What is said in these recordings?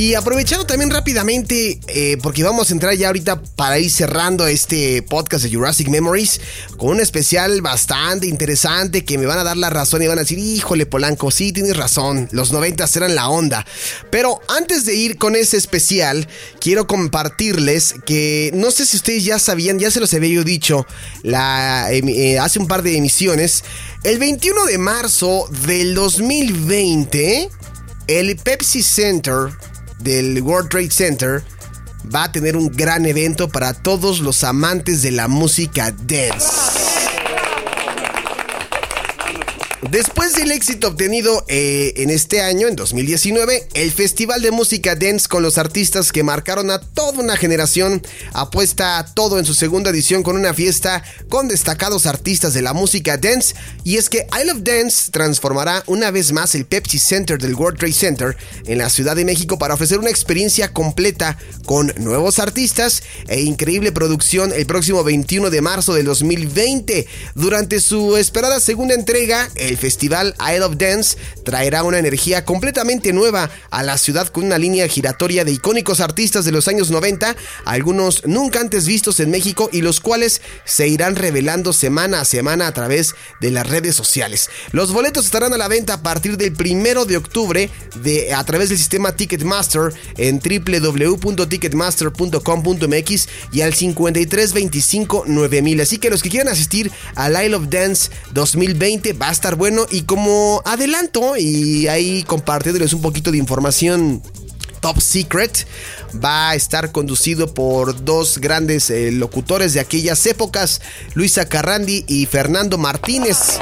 Y aprovechando también rápidamente, eh, porque vamos a entrar ya ahorita para ir cerrando este podcast de Jurassic Memories con un especial bastante interesante que me van a dar la razón y van a decir, híjole Polanco, sí tienes razón, los 90 eran la onda. Pero antes de ir con ese especial, quiero compartirles que no sé si ustedes ya sabían, ya se los había yo dicho eh, hace un par de emisiones, el 21 de marzo del 2020, el Pepsi Center del World Trade Center va a tener un gran evento para todos los amantes de la música dance. Después del éxito obtenido eh, en este año, en 2019, el Festival de Música Dance con los artistas que marcaron a toda una generación apuesta todo en su segunda edición con una fiesta con destacados artistas de la música dance. Y es que I Love Dance transformará una vez más el Pepsi Center del World Trade Center en la Ciudad de México para ofrecer una experiencia completa con nuevos artistas e increíble producción el próximo 21 de marzo del 2020. Durante su esperada segunda entrega, festival Isle of Dance traerá una energía completamente nueva a la ciudad con una línea giratoria de icónicos artistas de los años 90, algunos nunca antes vistos en México y los cuales se irán revelando semana a semana a través de las redes sociales. Los boletos estarán a la venta a partir del primero de octubre de, a través del sistema Ticketmaster en www.ticketmaster.com.mx y al 5325 9000. Así que los que quieran asistir al Isle of Dance 2020 va a estar bueno y como adelanto y ahí compartiéndoles un poquito de información Top Secret va a estar conducido por dos grandes eh, locutores de aquellas épocas, Luisa Carrandi y Fernando Martínez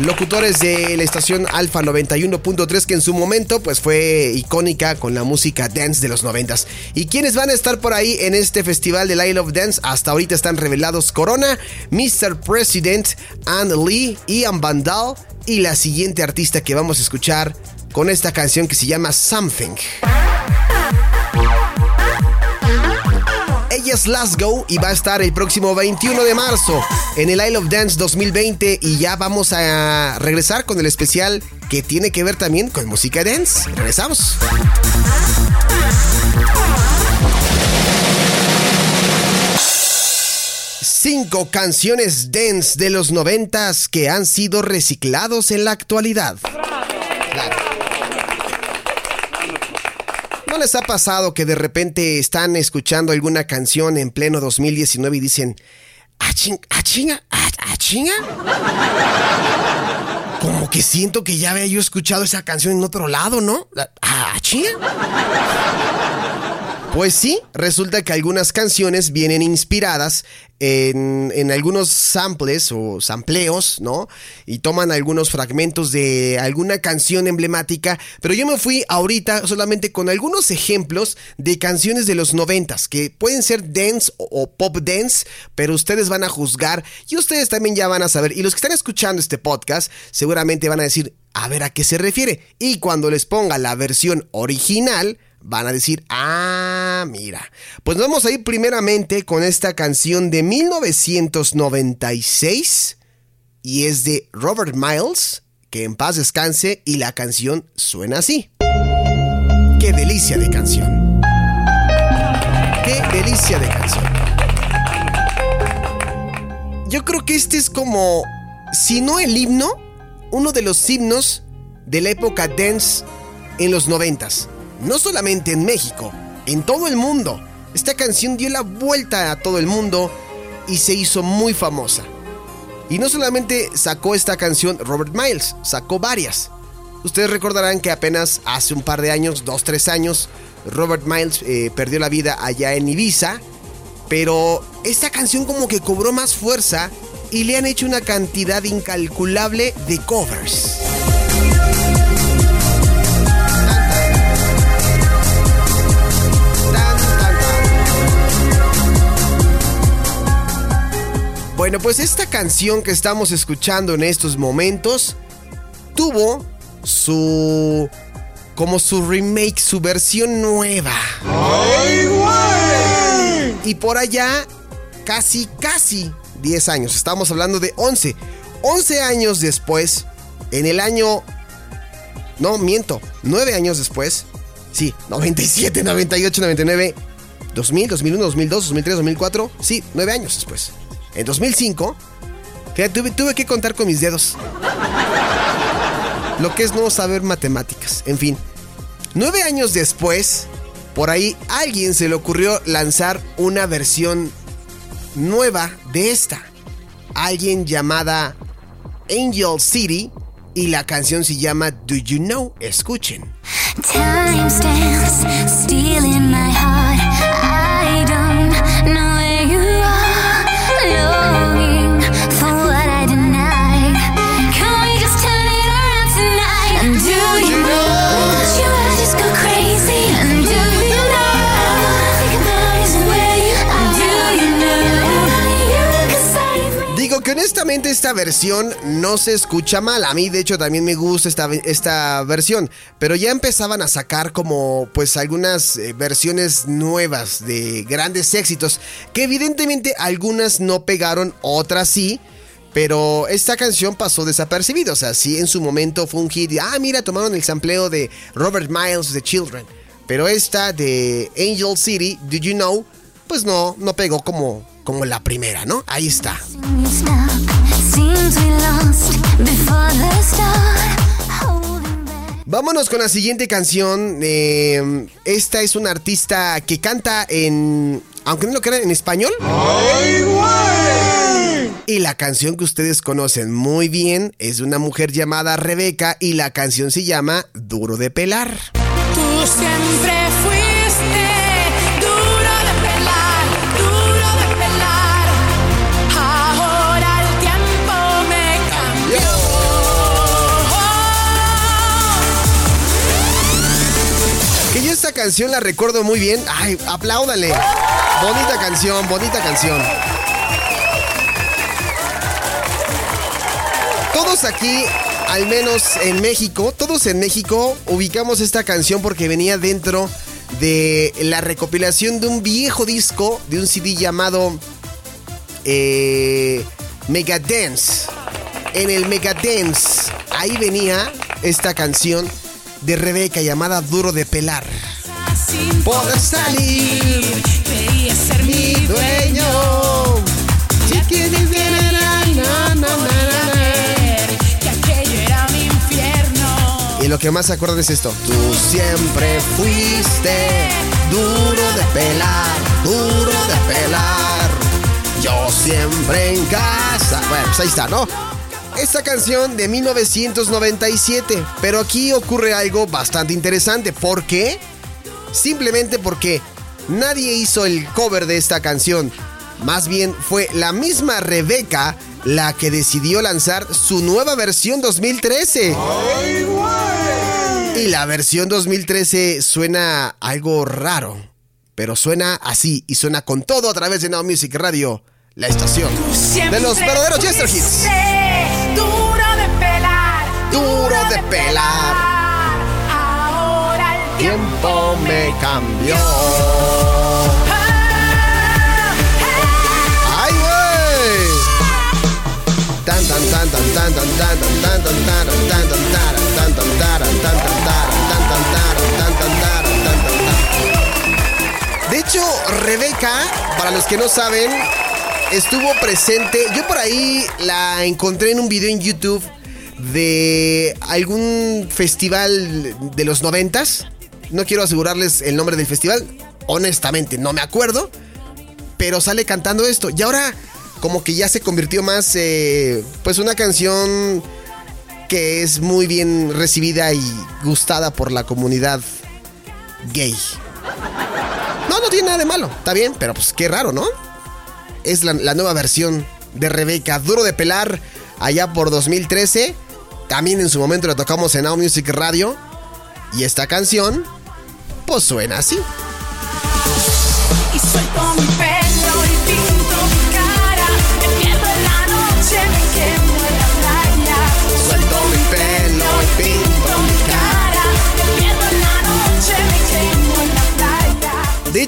locutores de la estación Alfa 91.3 que en su momento pues fue icónica con la música dance de los 90 y quienes van a estar por ahí en este festival de Isle of Dance hasta ahorita están revelados Corona, Mr. President, Anne Lee, Ian Vandal y la siguiente artista que vamos a escuchar con esta canción que se llama Something. Ella es Last Go y va a estar el próximo 21 de marzo en el Isle of Dance 2020 y ya vamos a regresar con el especial que tiene que ver también con música dance. Regresamos. Cinco canciones dance de los noventas que han sido reciclados en la actualidad. ¿No les ha pasado que de repente están escuchando alguna canción en pleno 2019 y dicen, ¡Ah, ching, ah, chinga! ¡Ah, ah chinga! Como que siento que ya había yo escuchado esa canción en otro lado, ¿no? ¡Ah, chinga! Pues sí, resulta que algunas canciones vienen inspiradas en, algunos samples o sampleos, ¿no? Y toman algunos fragmentos de alguna canción emblemática, pero yo me fui ahorita solamente con algunos ejemplos de canciones de los noventas, que pueden ser dance o, pop dance, pero ustedes van a juzgar y ustedes también ya van a saber, y los que están escuchando este podcast seguramente van a decir, a ver a qué se refiere, y cuando les ponga la versión original, van a decir, ah, mira. Pues vamos a ir primeramente con esta canción de 1996 y es de Robert Miles, que en paz descanse y la canción suena así. Qué delicia de canción. Qué delicia de canción. Yo creo que este es como, si no el himno, uno de los himnos de la época dance en los noventas no solamente en México, en todo el mundo. Esta canción dio la vuelta a todo el mundo y se hizo muy famosa. Y no solamente sacó esta canción Robert Miles, sacó varias. Ustedes recordarán que apenas hace un par de años, dos, tres años, Robert Miles eh, perdió la vida allá en Ibiza. Pero esta canción como que cobró más fuerza y le han hecho una cantidad incalculable de covers. Bueno, pues esta canción que estamos escuchando en estos momentos tuvo su como su remake, su versión nueva. Y por allá casi casi 10 años, estamos hablando de 11. 11 años después, en el año no, miento, nueve años después, sí, 97, 98, 99, 2000, 2001, 2002, 2003, 2004, sí, nueve años después. En 2005, tuve, tuve que contar con mis dedos. Lo que es no saber matemáticas, en fin. Nueve años después, por ahí alguien se le ocurrió lanzar una versión nueva de esta. Alguien llamada Angel City y la canción se llama Do You Know? Escuchen. Time stands honestamente esta versión no se escucha mal. A mí de hecho también me gusta esta, esta versión. Pero ya empezaban a sacar como pues algunas eh, versiones nuevas de grandes éxitos. Que evidentemente algunas no pegaron, otras sí. Pero esta canción pasó desapercibida. O sea, sí en su momento fue un hit. Ah, mira, tomaron el sampleo de Robert Miles de Children. Pero esta de Angel City, Did You Know? Pues no, no pegó como, como la primera, ¿no? Ahí está. Vámonos con la siguiente canción. Eh, esta es una artista que canta en. Aunque no lo crean, en español. y la canción que ustedes conocen muy bien es de una mujer llamada Rebeca y la canción se llama Duro de pelar. Tú siempre Esta canción la recuerdo muy bien. Ay, apláudale. Bonita canción, bonita canción. Todos aquí, al menos en México, todos en México ubicamos esta canción porque venía dentro de la recopilación de un viejo disco, de un CD llamado eh, Megadance. En el Megadance, ahí venía esta canción de Rebeca llamada Duro de Pelar. Sin Poder salir, mi dueño. Era. Y lo que más se acuerdan es esto. Tú siempre fuiste duro de pelar, duro de pelar. Yo siempre en casa. Bueno, pues ahí está, ¿no? Esta canción de 1997. Pero aquí ocurre algo bastante interesante. ¿Por qué? Simplemente porque nadie hizo el cover de esta canción. Más bien fue la misma Rebeca la que decidió lanzar su nueva versión 2013. Y la versión 2013 suena algo raro, pero suena así y suena con todo a través de Now Music Radio, la estación de los verdaderos Chester Hits. Duro de pelar. Duro de pelar. Me cambió. De hecho, Rebeca, para los que no saben, estuvo presente. Yo por ahí la encontré en un video en YouTube de algún festival de los noventas. No quiero asegurarles el nombre del festival. Honestamente, no me acuerdo. Pero sale cantando esto. Y ahora como que ya se convirtió más, eh, pues una canción que es muy bien recibida y gustada por la comunidad gay. No, no tiene nada de malo, está bien, pero pues qué raro, ¿no? Es la, la nueva versión de Rebeca, duro de pelar, allá por 2013. También en su momento la tocamos en Now Music Radio. Y esta canción, pues suena así. Y soy como un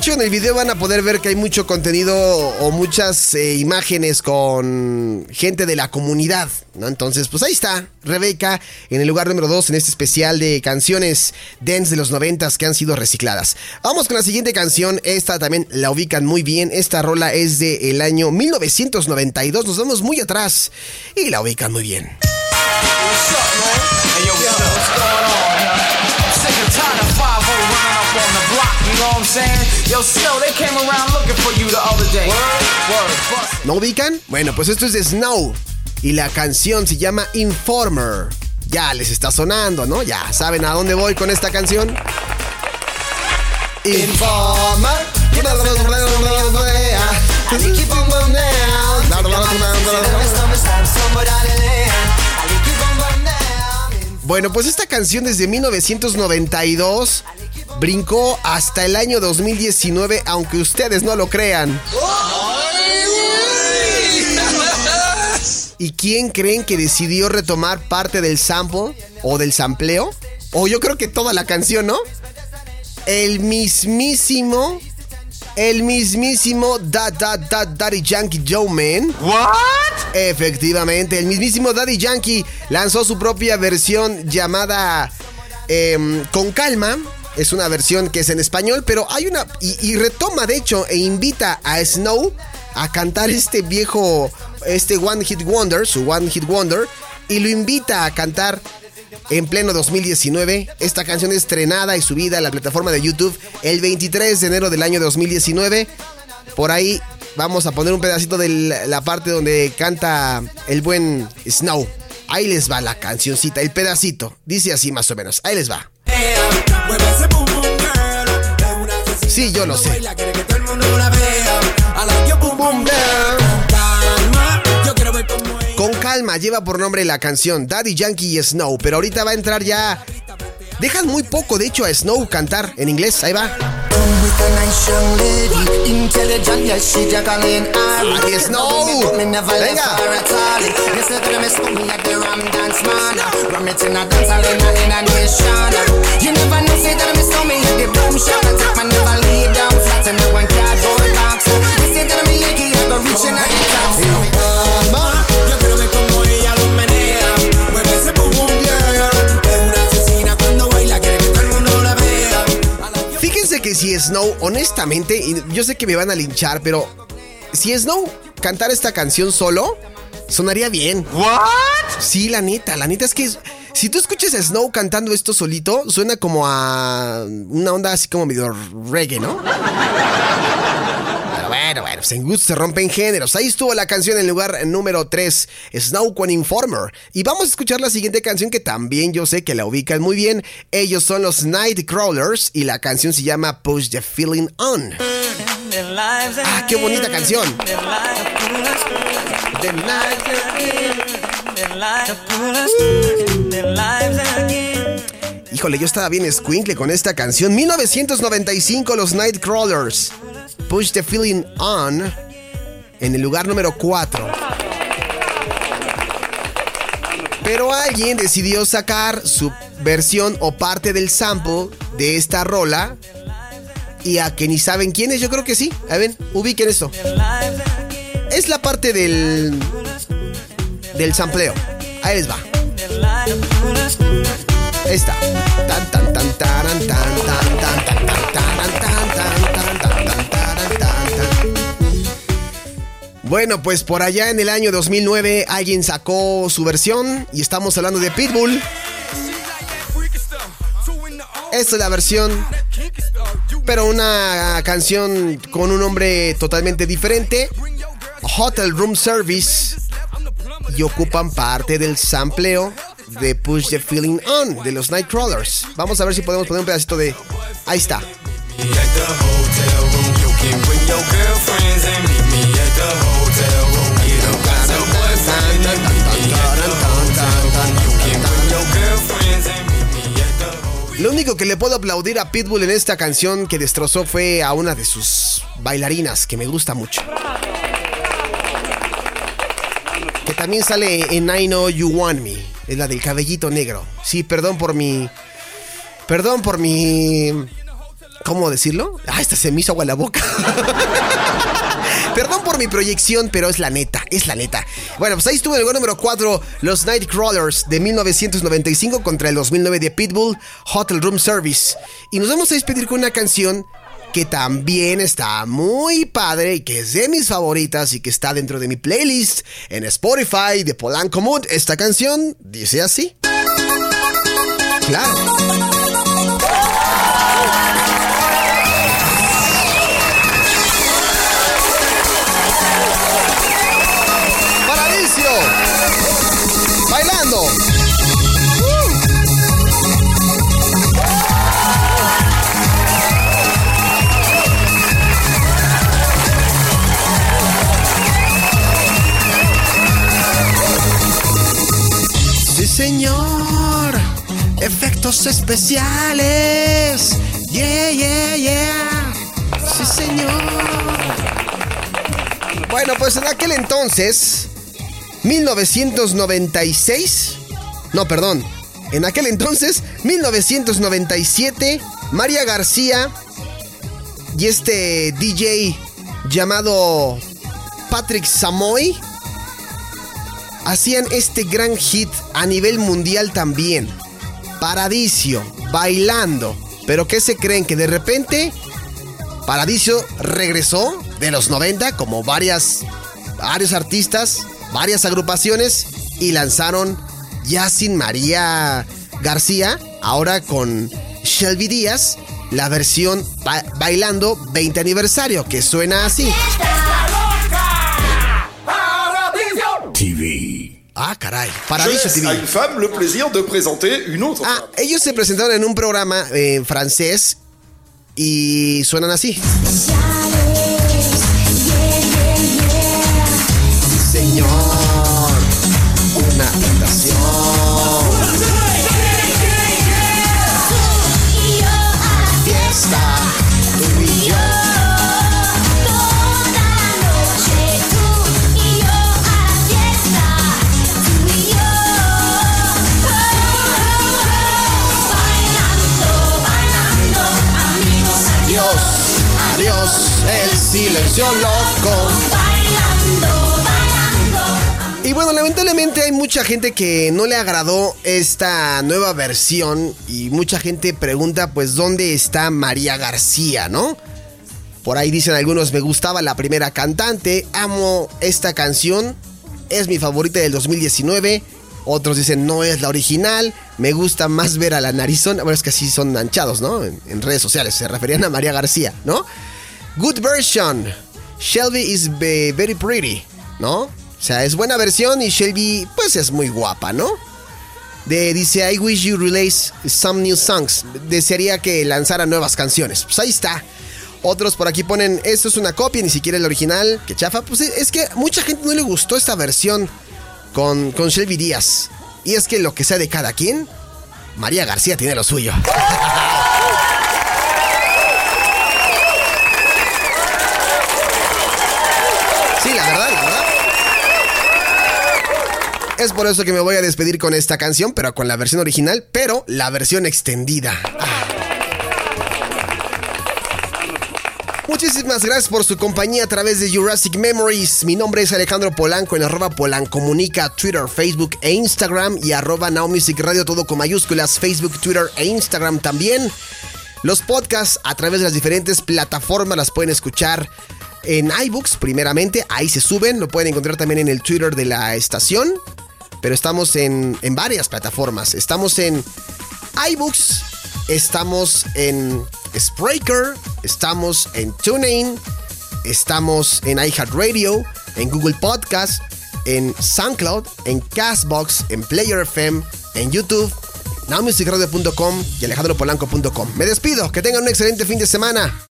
hecho, en el video van a poder ver que hay mucho contenido o muchas eh, imágenes con gente de la comunidad, ¿no? Entonces, pues ahí está, Rebeca, en el lugar número 2 en este especial de canciones dance de los noventas que han sido recicladas. Vamos con la siguiente canción, esta también la ubican muy bien, esta rola es del el año 1992, nos vamos muy atrás y la ubican muy bien. What's up, man? Hey, yo, what's up? What's ¿No ubican? Bueno, pues esto es de Snow y la canción se llama Informer. Ya les está sonando, ¿no? Ya saben a dónde voy con esta canción. Informer. Bueno, pues esta canción desde 1992 brincó hasta el año 2019, aunque ustedes no lo crean. ¿Y quién creen que decidió retomar parte del sample o del sampleo? O yo creo que toda la canción, ¿no? El mismísimo, el mismísimo Da Da Da Daddy Yankee Joe Man. What? Efectivamente, el mismísimo Daddy Yankee lanzó su propia versión llamada em, Con Calma. Es una versión que es en español, pero hay una. Y, y retoma, de hecho, e invita a Snow a cantar este viejo. Este One Hit Wonder, su One Hit Wonder. Y lo invita a cantar en pleno 2019. Esta canción estrenada y subida a la plataforma de YouTube el 23 de enero del año 2019. Por ahí vamos a poner un pedacito de la parte donde canta el buen Snow. Ahí les va la cancioncita, el pedacito. Dice así más o menos. Ahí les va. Sí, yo lo sé. Con calma lleva por nombre la canción Daddy Yankee y Snow, pero ahorita va a entrar ya. Dejan muy poco, de hecho, a Snow cantar en inglés. Ahí va. with a nice si Snow, honestamente, yo sé que me van a linchar, pero si Snow cantara esta canción solo, sonaría bien. What? Sí, la neta, la neta es que es- si tú escuchas a Snow cantando esto solito, suena como a una onda así como medio reggae, ¿no? Pero bueno, bueno, pues en gusto se rompen géneros. Ahí estuvo la canción en lugar número 3, Snow con Informer. Y vamos a escuchar la siguiente canción que también yo sé que la ubican muy bien. Ellos son los Nightcrawlers y la canción se llama Push the Feeling On. Ah, qué bonita canción. The night- Híjole, yo estaba bien squinkle con esta canción. 1995, los Nightcrawlers. Push the Feeling On. En el lugar número 4. Pero alguien decidió sacar su versión o parte del sample de esta rola. Y a que ni saben quién es, yo creo que sí. A ver, ubiquen esto. Es la parte del. del sampleo. Ahí les va. Esta. Tan Bueno, pues por allá en el año 2009 alguien sacó su versión y estamos hablando de Pitbull. Esta es la versión, pero una canción con un nombre totalmente diferente. Hotel Room Service. Y ocupan parte del sampleo de Push the Feeling On de los Nightcrawlers. Vamos a ver si podemos poner un pedacito de. Ahí está. Lo único que le puedo aplaudir a Pitbull en esta canción que destrozó fue a una de sus bailarinas, que me gusta mucho. Que también sale en I Know You Want Me. Es la del cabellito negro. Sí, perdón por mi. Perdón por mi. ¿Cómo decirlo? Ah, esta se me hizo agua en la boca. Perdón por mi proyección, pero es la neta, es la neta. Bueno, pues ahí estuvo el lugar número 4, los Nightcrawlers de 1995 contra el 2009 de Pitbull, Hotel Room Service. Y nos vamos a despedir con una canción que también está muy padre y que es de mis favoritas y que está dentro de mi playlist en Spotify de Polanco Mood. Esta canción dice así. Claro. Señor. Efectos especiales. Yeah, yeah, yeah. Sí, señor. Bueno, pues en aquel entonces, 1996. No, perdón. En aquel entonces, 1997, María García y este DJ llamado Patrick Samoy hacían este gran hit a nivel mundial también. Paradiso, bailando. Pero ¿qué se creen? Que de repente Paradiso regresó de los 90 como varias, varios artistas, varias agrupaciones y lanzaron ya sin María García, ahora con Shelby Díaz, la versión ba- Bailando 20 aniversario, que suena así. TV. Ah, caray. Je Paradiso TV. une femme le plaisir de présenter une autre Ah, ellos se presentaron en un programa eh, en francés y suenan así. Loco. Y bueno, lamentablemente hay mucha gente que no le agradó esta nueva versión y mucha gente pregunta pues dónde está María García, ¿no? Por ahí dicen algunos, me gustaba la primera cantante, amo esta canción, es mi favorita del 2019. Otros dicen, no es la original, me gusta más ver a la narizona. Bueno, es que así son manchados, ¿no? En, en redes sociales, se referían a María García, ¿no? Good version. Shelby is very pretty, ¿no? O sea, es buena versión y Shelby, pues es muy guapa, ¿no? De, dice, I wish you release some new songs. Desearía que lanzara nuevas canciones. Pues ahí está. Otros por aquí ponen, esto es una copia, ni siquiera el original. Que chafa. Pues es que mucha gente no le gustó esta versión con, con Shelby Díaz. Y es que lo que sea de cada quien, María García tiene lo suyo. Sí, la verdad, la verdad. Es por eso que me voy a despedir con esta canción, pero con la versión original, pero la versión extendida. Muchísimas gracias por su compañía a través de Jurassic Memories. Mi nombre es Alejandro Polanco en arroba Polancomunica, Twitter, Facebook e Instagram y arroba Now Music Radio, todo con mayúsculas, Facebook, Twitter e Instagram también. Los podcasts a través de las diferentes plataformas las pueden escuchar en iBooks primeramente, ahí se suben, lo pueden encontrar también en el Twitter de la estación, pero estamos en, en varias plataformas. Estamos en iBooks, estamos en Spreaker, estamos en TuneIn, estamos en iHeartRadio, en Google Podcast, en SoundCloud, en Castbox, en Player FM, en YouTube, nowmusicradio.com y alejandropolanco.com. Me despido, que tengan un excelente fin de semana.